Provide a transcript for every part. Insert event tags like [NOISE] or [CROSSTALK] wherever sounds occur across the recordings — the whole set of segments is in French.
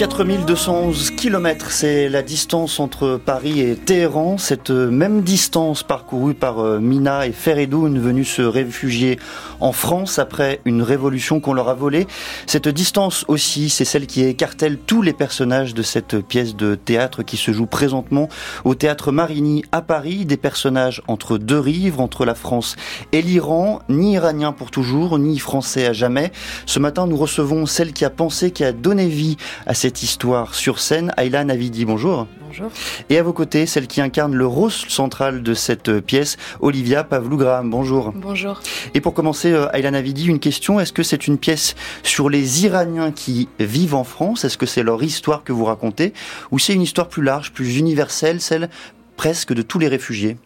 4211 km, c'est la distance entre Paris et Téhéran. Cette même distance parcourue par euh, Mina et Feredoun venus se réfugier en France après une révolution qu'on leur a volée. Cette distance aussi, c'est celle qui écartèle tous les personnages de cette pièce de théâtre qui se joue présentement au théâtre Marigny à Paris. Des personnages entre deux rives, entre la France et l'Iran, ni iranien pour toujours, ni français à jamais. Ce matin, nous recevons celle qui a pensé, qui a donné vie à cette histoire sur scène, Ayla Navidi. Bonjour. Bonjour. Et à vos côtés, celle qui incarne le rôle central de cette pièce, Olivia Pavlou-Graham. Bonjour. Bonjour. Et pour commencer, euh, Ayla Navidi, une question. Est-ce que c'est une pièce sur les Iraniens qui vivent en France? Est-ce que c'est leur histoire que vous racontez? Ou c'est une histoire plus large, plus universelle, celle presque de tous les réfugiés?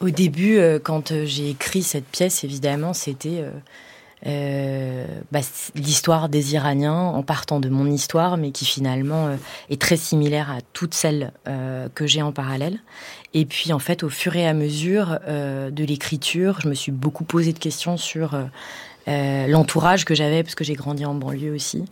Au début, euh, quand euh, j'ai écrit cette pièce, évidemment, c'était euh, bah, l'histoire des Iraniens en partant de mon histoire, mais qui finalement euh, est très similaire à toutes celles euh, que j'ai en parallèle. Et puis, en fait, au fur et à mesure euh, de l'écriture, je me suis beaucoup posé de questions sur l'entourage que j'avais, parce que j'ai grandi en banlieue aussi.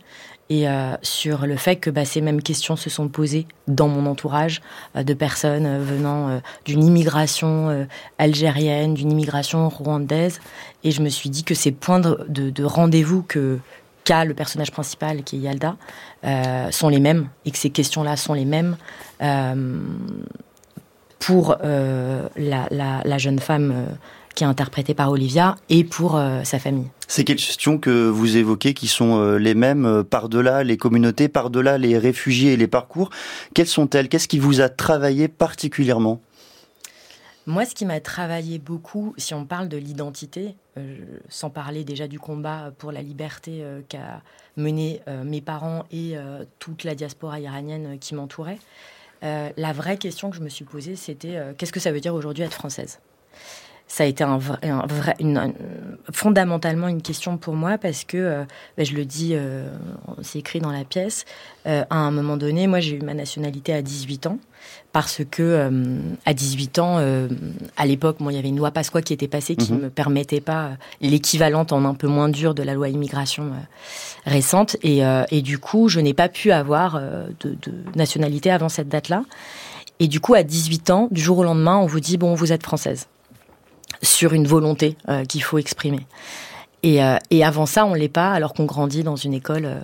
Et euh, sur le fait que bah, ces mêmes questions se sont posées dans mon entourage euh, de personnes euh, venant d'une immigration algérienne, d'une immigration rwandaise. Et je me suis dit que ces points de, de- de rendez-vous que qu'a le personnage principal, qui est Yalda, sont les mêmes et que ces questions-là sont les mêmes pour la, la- jeune femme qui est interprétée par Olivia et pour euh, sa famille. Ces questions que vous évoquez qui sont euh, les mêmes euh, par-delà les communautés, par-delà les réfugiés et les parcours, quelles sont-elles? Qu'est-ce qui vous a travaillé particulièrement? Moi, ce qui m'a travaillé beaucoup, si on parle de l'identité, euh, sans parler déjà du combat pour la liberté euh, qu'a mené euh, mes parents et toute la diaspora iranienne qui m'entourait, la vraie question que je me suis posée, c'était qu'est-ce que ça veut dire aujourd'hui être française? Ça a été un vrai, un vrai- une- un- fondamentalement une question pour moi parce que, euh, ben, je le dis, euh, c'est écrit dans la pièce, euh, à un moment donné, moi j'ai eu ma nationalité à 18 ans parce que à 18 ans, à l'époque, bon, il y avait une loi Pasqua qui était passée qui ne Mhm. me permettait pas l'équivalente en un peu moins dur de la loi immigration récente et, et du coup, je n'ai pas pu avoir de, de nationalité avant cette date-là. Et du coup, à 18 ans, du jour au lendemain, on vous dit bon, vous êtes française sur une volonté euh, qu'il faut exprimer. Et, euh, et avant ça, on l'est pas, alors qu'on grandit dans une école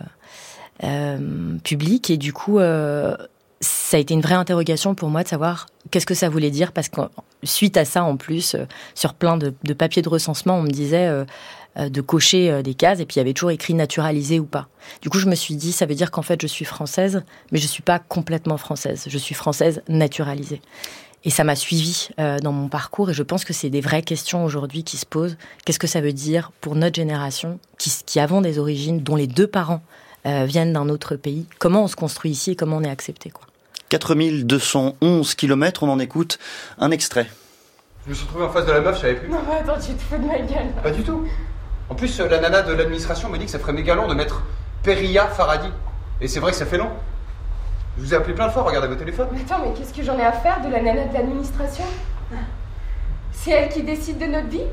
euh, publique. Et du coup, ça a été une vraie interrogation pour moi de savoir qu'est-ce que ça voulait dire, parce que suite à ça, en plus, sur plein de, de papiers de recensement, on me disait de cocher des cases, et puis il y avait toujours écrit naturalisé ou pas. Du coup, je me suis dit, ça veut dire qu'en fait, je suis française, mais je suis pas complètement française. Je suis française naturalisée. Et ça m'a suivi euh, dans mon parcours et je pense que c'est des vraies questions aujourd'hui qui se posent. Qu'est-ce que ça veut dire pour notre génération qui, qui avons des origines, dont les deux parents euh, viennent d'un autre pays? Comment on se construit ici et comment on est accepté quoi? 4211 km, on en écoute un extrait. Je me suis retrouvé en face de la meuf, je savais plus. Non, mais attends, tu te fous de ma gueule. Pas du tout. En plus, euh, la nana de l'administration me dit que ça ferait méga long de mettre Peria Faradi. Et c'est vrai que ça fait long. Je vous ai appelé plein de fois, regardez vos téléphones. Mais attends, mais qu'est-ce que j'en ai à faire de la nana de l'administration C'est elle qui décide de notre vie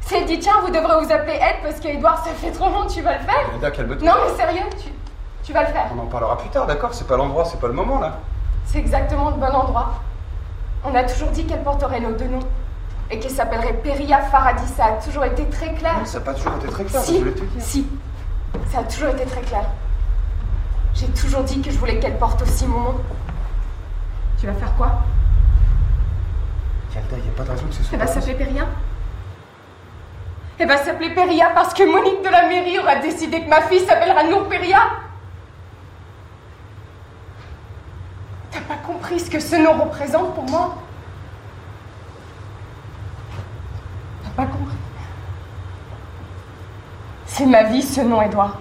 Si elle dit tiens, vous devrez vous appeler Ed parce qu'Edouard, ça fait trop long, tu vas le faire Linda, calme-toi. Non, mais sérieux, tu, tu vas le faire. On en parlera plus tard, d'accord C'est pas l'endroit, c'est pas le moment là. C'est exactement le bon endroit. On a toujours dit qu'elle porterait nos deux noms. Et qu'elle s'appellerait Peria Faradi, ça a toujours été très clair. Non, ça n'a pas toujours été très clair, Si, je voulais te dire. si, ça a toujours été très clair. J'ai toujours dit que je voulais qu'elle porte aussi mon nom. Tu vas faire quoi? Yalda, y a pas de raison que ce soit. Elle va pas s'appeler Péria Elle va s'appeler Péria parce que Monique de la mairie aura décidé que ma fille s'appellera Nour Péria T'as pas compris ce que ce nom représente pour moi? T'as pas compris? C'est ma vie ce nom, Edouard.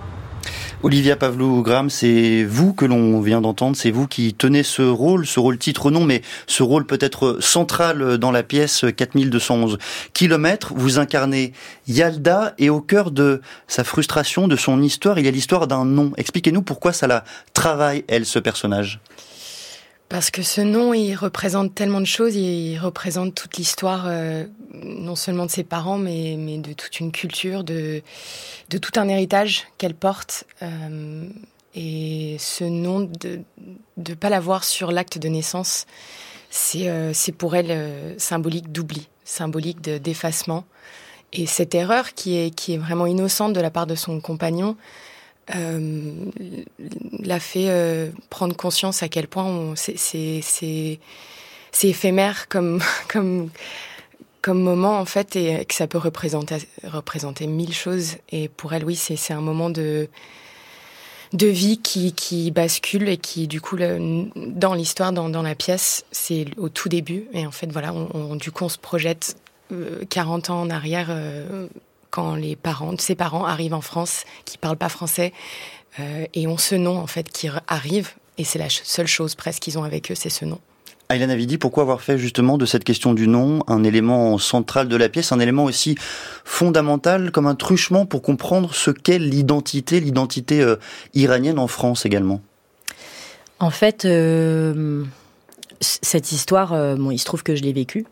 Olivia Pavlou-Gram, c'est vous que l'on vient d'entendre, c'est vous qui tenez ce rôle, ce rôle titre non, mais ce rôle peut-être central dans la pièce 4211 km. Vous incarnez Yalda et au cœur de sa frustration, de son histoire, il y a l'histoire d'un nom. Expliquez-nous pourquoi ça la travaille, elle, ce personnage. Parce que ce nom, il représente tellement de choses, il représente toute l'histoire, euh, non seulement de ses parents, mais, de toute une culture, de, tout un héritage qu'elle porte. Euh, et ce nom, de ne pas l'avoir sur l'acte de naissance, c'est euh, pour elle symbolique d'oubli, symbolique d'effacement. et cette erreur qui est vraiment innocente de la part de son compagnon, euh, l'a fait euh, prendre conscience à quel point c'est éphémère comme, [LAUGHS] comme, comme moment en fait et que ça peut représenter, représenter mille choses. Et pour elle, oui, c'est un moment de, de vie qui, qui bascule et qui, du coup, dans l'histoire, dans, dans la pièce, c'est au tout début. Et en fait, voilà, on, du coup, on se projette 40 euh, ans en arrière quand les parents, ses parents arrivent en France, qui parlent pas français, euh, et ont ce nom en fait qui arrive, et c'est la seule chose presque qu'ils ont avec eux, c'est ce nom. Aylan Avidi, pourquoi avoir fait justement de cette question du nom un élément central de la pièce, un élément aussi fondamental comme un truchement pour comprendre ce qu'est l'identité, l'identité euh, iranienne en France également? En fait, euh, cette histoire, bon, il se trouve que je l'ai vécue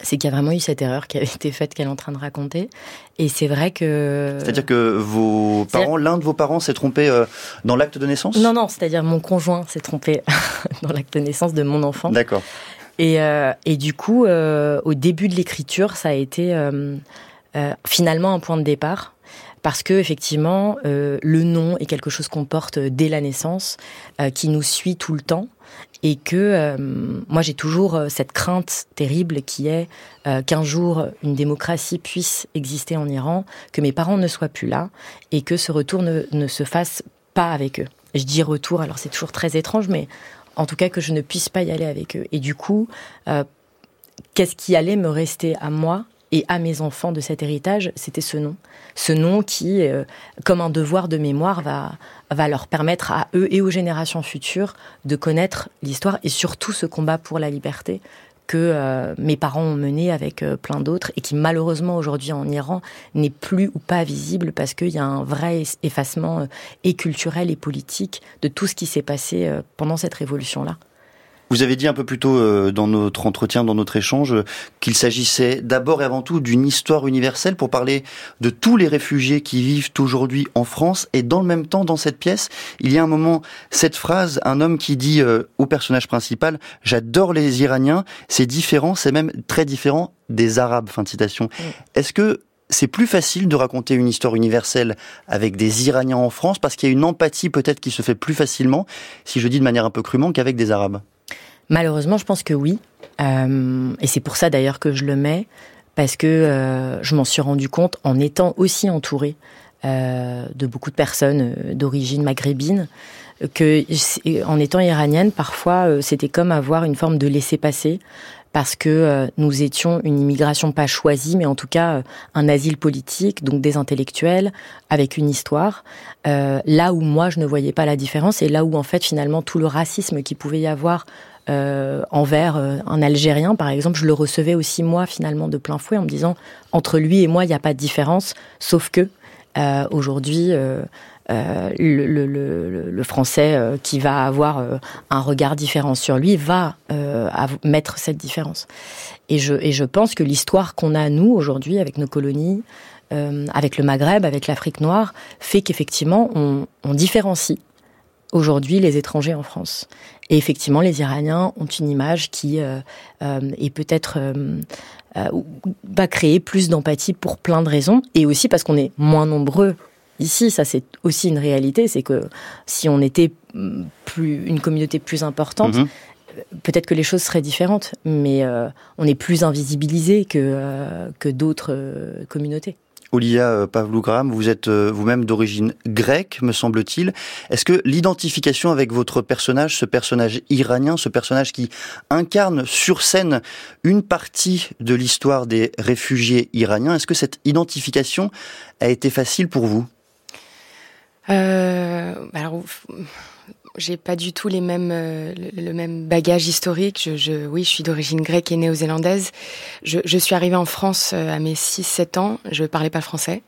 c'est qu'il y a vraiment eu cette erreur qui avait été faite qu'elle est en train de raconter. Et c'est vrai que... C'est-à-dire que vos parents, l'un de vos parents s'est trompé euh, dans l'acte de naissance? Non, non, c'est-à-dire mon conjoint s'est trompé [LAUGHS] dans l'acte de naissance de mon enfant. D'accord. Et, euh, et du coup, euh, au début de l'écriture, ça a été finalement un point de départ parce que effectivement le nom est quelque chose qu'on porte dès la naissance, qui nous suit tout le temps et que euh, moi j'ai toujours euh, cette crainte terrible qui est euh, qu'un jour une démocratie puisse exister en Iran, que mes parents ne soient plus là et que ce retour ne, ne se fasse pas avec eux. Je dis retour, alors c'est toujours très étrange, mais en tout cas que je ne puisse pas y aller avec eux. Et du coup, qu'est-ce qui allait me rester à moi et à mes enfants de cet héritage, c'était ce nom. Ce nom qui, euh, comme un devoir de mémoire, va, leur permettre à eux et aux générations futures de connaître l'histoire et surtout ce combat pour la liberté que euh, mes parents ont mené avec euh, plein d'autres et qui malheureusement aujourd'hui en Iran n'est plus ou pas visible parce qu'il y a un vrai effacement et culturel et politique de tout ce qui s'est passé pendant cette révolution-là. Vous avez dit un peu plus tôt euh, dans notre entretien, dans notre échange, qu'il s'agissait d'abord et avant tout d'une histoire universelle pour parler de tous les réfugiés qui vivent aujourd'hui en France. Et dans le même temps, dans cette pièce, il y a un moment, cette phrase, un homme qui dit euh, au personnage principal, j'adore les Iraniens, c'est différent, c'est même très différent des Arabes. Fin de citation. Est-ce que c'est plus facile de raconter une histoire universelle avec des Iraniens en France parce qu'il y a une empathie peut-être qui se fait plus facilement, si je dis de manière un peu crûment, qu'avec des Arabes? Malheureusement, je pense que oui. Euh, et c'est pour ça d'ailleurs que je le mets, parce que euh, je m'en suis rendu compte en étant aussi entourée euh, de beaucoup de personnes d'origine maghrébine, que en étant iranienne, parfois c'était comme avoir une forme de laisser-passer parce que nous étions une immigration pas choisie, mais en tout cas un asile politique, donc des intellectuels avec une histoire. là où moi je ne voyais pas la différence et là où en fait finalement tout le racisme qui pouvait y avoir euh, envers euh, un Algérien, par exemple, je le recevais aussi moi finalement de plein fouet en me disant entre lui et moi il n'y a pas de différence, sauf que euh, aujourd'hui le, français qui va avoir un regard différent sur lui va mettre cette différence. Et je, pense que l'histoire qu'on a nous aujourd'hui avec nos colonies, avec le Maghreb, avec l'Afrique noire, fait qu'effectivement on différencie aujourd'hui les étrangers en France. Et effectivement, les Iraniens ont une image qui euh, euh est peut-être euh, euh, va créer plus d'empathie pour plein de raisons, et aussi parce qu'on est moins nombreux ici. Ça, c'est aussi une réalité, c'est que si on était mm, plus une communauté plus importante. Mhm. Peut-être que les choses seraient différentes, mais on est plus invisibilisé que, que d'autres communautés. Olivia euh, Pavlougram, vous êtes euh, vous-même d'origine grecque, me semble-t-il. Est-ce que l'identification avec votre personnage, ce personnage iranien, ce personnage qui incarne sur scène une partie de l'histoire des réfugiés iraniens, est-ce que cette identification a été facile pour vous? Euh, j'ai pas du tout les mêmes euh, le, même bagage historique. Je, je oui, je suis d'origine grecque et néo-zélandaise. Je, je, suis arrivée en France euh, à mes 6-7 ans. Je parlais pas français.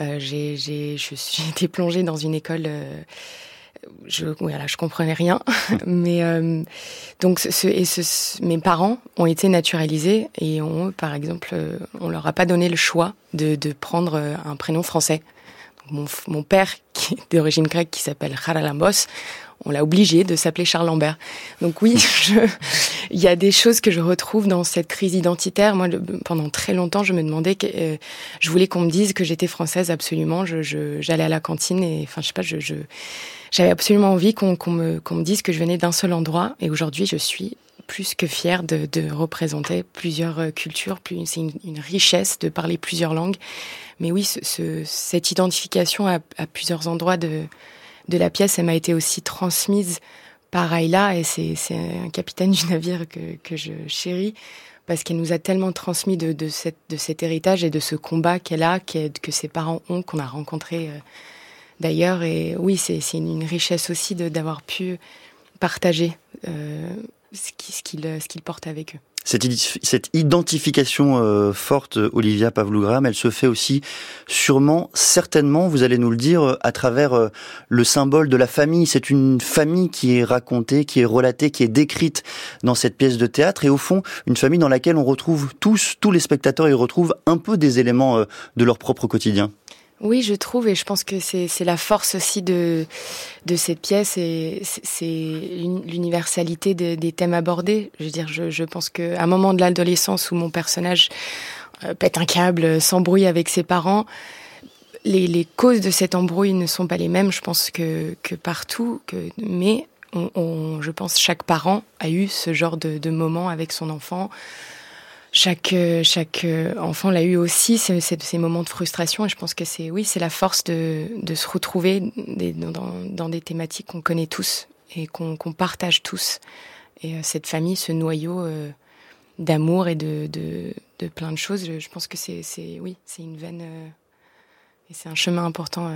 Euh, j'ai, j'ai, je suis [LAUGHS] été plongée dans une école. Euh, je, voilà, je comprenais rien. [LAUGHS] Mais euh, donc, ce, et ce, mes parents ont été naturalisés et ont, par exemple, on leur a pas donné le choix de, de prendre un prénom français. Mon, mon, père, qui est d'origine grecque, qui s'appelle Haralambos, on l'a obligé de s'appeler Charles Lambert. Donc oui, [LAUGHS] il y a des choses que je retrouve dans cette crise identitaire. Moi, pendant très longtemps, je me demandais que euh, je voulais qu'on me dise que j'étais française absolument. Je, j'allais à la cantine et enfin, je sais pas, je, j'avais absolument envie qu'on, qu'on me, qu'on me dise que je venais d'un seul endroit. Et aujourd'hui, je suis plus que fière de, de représenter plusieurs euh, cultures. Plus, c'est une, une, richesse de parler plusieurs langues. Mais oui, ce, ce, cette identification à, à plusieurs endroits de de la pièce, elle m'a été aussi transmise par Ayla, et c'est un capitaine du navire que, que je chéris, parce qu'elle nous a tellement transmis de, de, cette, de cet héritage et de ce combat qu'elle a, que ses parents ont, qu'on a rencontré euh, d'ailleurs. Et oui, c'est une, une richesse aussi d'avoir pu partager euh, ce qu'ils ce portent avec eux. Cette, identification euh, forte, Olivia Pavlougram, elle se fait aussi sûrement, certainement, vous allez nous le dire, à travers euh, le symbole de la famille. C'est une famille qui est racontée, qui est relatée, qui est décrite dans cette pièce de théâtre, et au fond, une famille dans laquelle on retrouve tous, tous les spectateurs, ils retrouvent un peu des éléments euh, de leur propre quotidien. Oui, je trouve, et je pense que c'est la force aussi de, de cette pièce, et c'est l'universalité des thèmes abordés. Je veux dire, je, je pense qu'à un moment de l'adolescence où mon personnage euh, pète un câble, s'embrouille avec ses parents, les, les, causes de cette embrouille ne sont pas les mêmes, je pense, que, que partout, que, mais on, on, je pense chaque parent a eu ce genre de, de moment avec son enfant chaque euh, chaque euh, enfant l'a eu aussi ces, ces, moments de frustration. Et je pense que c'est oui c'est la force de, de se retrouver des, dans, dans, des thématiques qu'on connaît tous et qu'on partage tous. Et euh, cette famille ce noyau d'amour et de, de, de, plein de choses je, pense que c'est oui c'est une veine et c'est un chemin important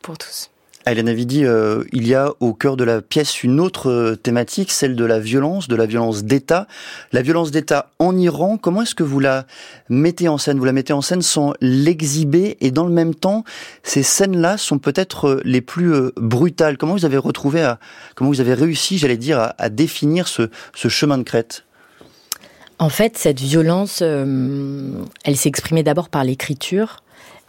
pour tous Hélène Avidi, euh, il y a au cœur de la pièce une autre euh, thématique, celle de la violence, de la violence d'État. La violence d'État en Iran, comment est-ce que vous la mettez en scène? Vous la mettez en scène sans l'exhiber et dans le même temps, ces scènes-là sont peut-être euh, les plus brutales. Comment vous avez retrouvé, comment vous avez réussi, j'allais dire, à, définir ce, chemin de crête? En fait, cette violence, elle s'est exprimée d'abord par l'écriture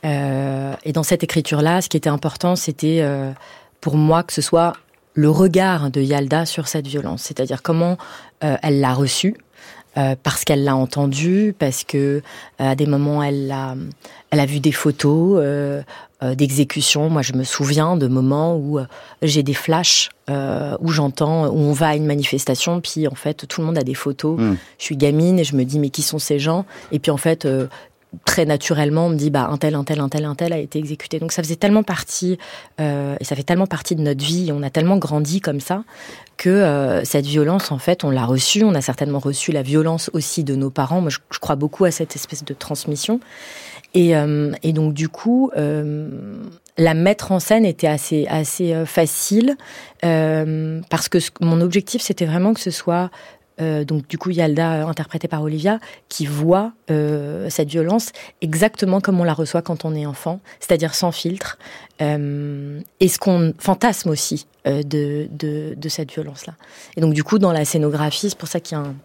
euh, et dans cette écriture-là, ce qui était important, c'était euh, pour moi que ce soit le regard de Yalda sur cette violence, c'est-à-dire comment euh, elle l'a reçue, parce qu'elle l'a entendue, parce que à des moments elle a, elle a vu des photos d'exécution. Moi, je me souviens de moments où j'ai des flashs où j'entends, où on va à une manifestation, puis en fait tout le monde a des photos. Mm. Je suis gamine et je me dis mais qui sont ces gens? Et puis en fait très naturellement, on me dit bah un tel, un tel, un tel, un tel a été exécuté. Donc ça faisait tellement partie euh, et ça fait tellement partie de notre vie. On a tellement grandi comme ça que euh, cette violence, en fait, on l'a reçue. On a certainement reçu la violence aussi de nos parents. Moi, je, crois beaucoup à cette espèce de transmission. Et, euh, donc du coup, la mettre en scène était assez assez facile parce que mon objectif c'était vraiment que ce soit euh, donc du coup Yalda, interprétée par Olivia, qui voit euh, cette violence exactement comme on la reçoit quand on est enfant, c'est-à-dire sans filtre, euh, et ce qu'on fantasme aussi euh, de, de, cette violence-là. Et donc du coup dans la scénographie, c'est pour ça qu'il y a un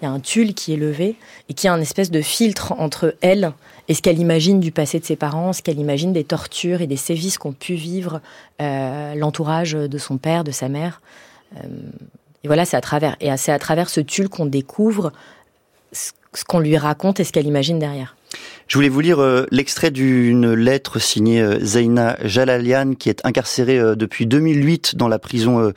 il y a un tulle qui est levé et qui a un espèce de filtre entre elle et ce qu'elle imagine du passé de ses parents, ce qu'elle imagine des tortures et des sévices qu'ont pu vivre euh, l'entourage de son père, de sa mère. Euh, et voilà, c'est à travers et c'est à travers ce tulle qu'on découvre ce qu'on lui raconte et ce qu'elle imagine derrière. Je voulais vous lire euh, l'extrait d'une lettre signée euh, Zaina Jalalian qui est incarcérée euh, depuis 2008 dans la prison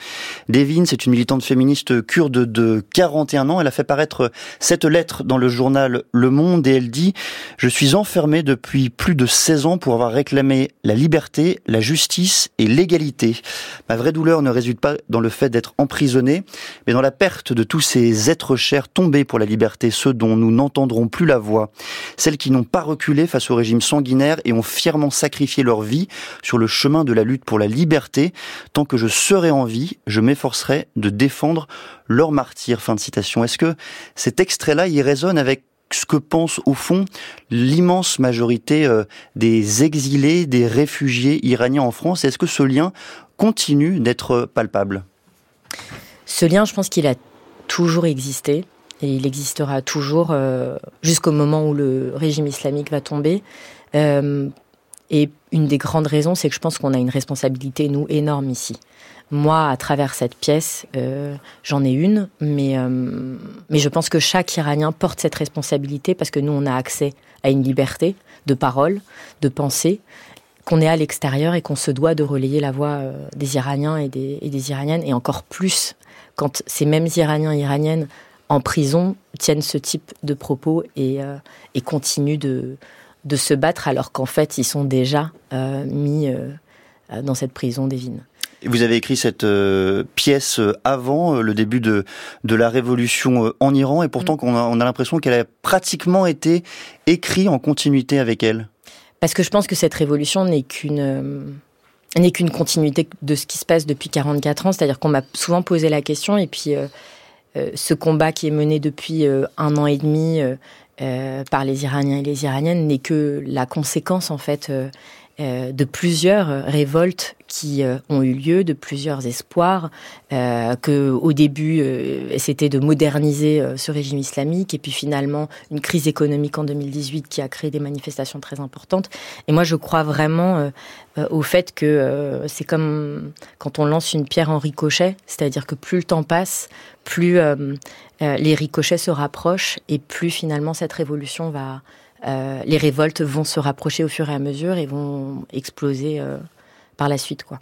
d'Evin. C'est une militante féministe kurde de 41 ans. Elle a fait paraître cette lettre dans le journal Le Monde et elle dit « Je suis enfermée depuis plus de 16 ans pour avoir réclamé la liberté, la justice et l'égalité. Ma vraie douleur ne réside pas dans le fait d'être emprisonnée, mais dans la perte de tous ces êtres chers tombés pour la liberté, ceux dont nous n'entendrons plus la voix. Celle qui n'ont pas reculé face au régime sanguinaire et ont fièrement sacrifié leur vie sur le chemin de la lutte pour la liberté. Tant que je serai en vie, je m'efforcerai de défendre leur martyr. Fin de citation. Est-ce que cet extrait-là, résonne avec ce que pense au fond l'immense majorité euh, des exilés, des réfugiés iraniens en France? Est-ce que ce lien continue d'être palpable? Ce lien, je pense qu'il a toujours existé et il existera toujours euh, jusqu'au moment où le régime islamique va tomber. Euh, et une des grandes raisons, c'est que je pense qu'on a une responsabilité, nous, énorme ici. Moi, à travers cette pièce, euh, j'en ai une, mais, mais je pense que chaque Iranien porte cette responsabilité parce que nous, on a accès à une liberté de parole, de pensée, qu'on est à l'extérieur et qu'on se doit de relayer la voix des Iraniens et des, et des Iraniennes, et encore plus quand ces mêmes Iraniens et Iraniennes en prison tiennent ce type de propos et, euh, continuent de, de, se battre alors qu'en fait ils sont déjà euh, mis euh, dans cette prison des Vignes. Vous avez écrit cette pièce avant le début de, de la révolution en Iran et pourtant mm. on a, l'impression qu'elle a pratiquement été écrite en continuité avec elle. Parce que je pense que cette révolution n'est qu'une n'est qu'une continuité de ce qui se passe depuis 44 ans, c'est-à-dire qu'on m'a souvent posé la question et puis ce combat qui est mené depuis euh, un an et demi euh, par les Iraniens et les Iraniennes n'est que la conséquence en fait de plusieurs révoltes qui ont eu lieu, de plusieurs espoirs, euh, que au début c'était de moderniser ce régime islamique, et puis finalement une crise économique en 2018 qui a créé des manifestations très importantes. Et moi je crois vraiment au fait que c'est comme quand on lance une pierre en ricochet, c'est-à-dire que plus le temps passe, plus euh, euh, les ricochets se rapprochent et plus finalement cette révolution va, euh, les révoltes vont se rapprocher au fur et à mesure et vont exploser par la suite, quoi.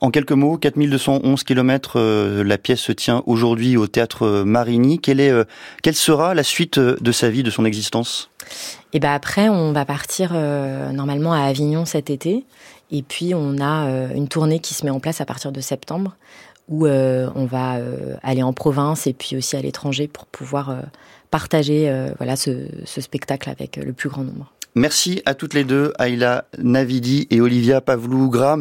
En quelques mots, 4211 km, la pièce se tient aujourd'hui au théâtre Marigny. Quelle, est, quelle sera la suite de sa vie, de son existence? Et eh ben après, on va partir normalement à Avignon cet été. Et puis, on a une tournée qui se met en place à partir de septembre où euh, on va euh, aller en province et puis aussi à l'étranger pour pouvoir euh, partager voilà ce, ce, spectacle avec le plus grand nombre. Merci à toutes les deux, Ayla Navidi et Olivia Pavlou-Gram.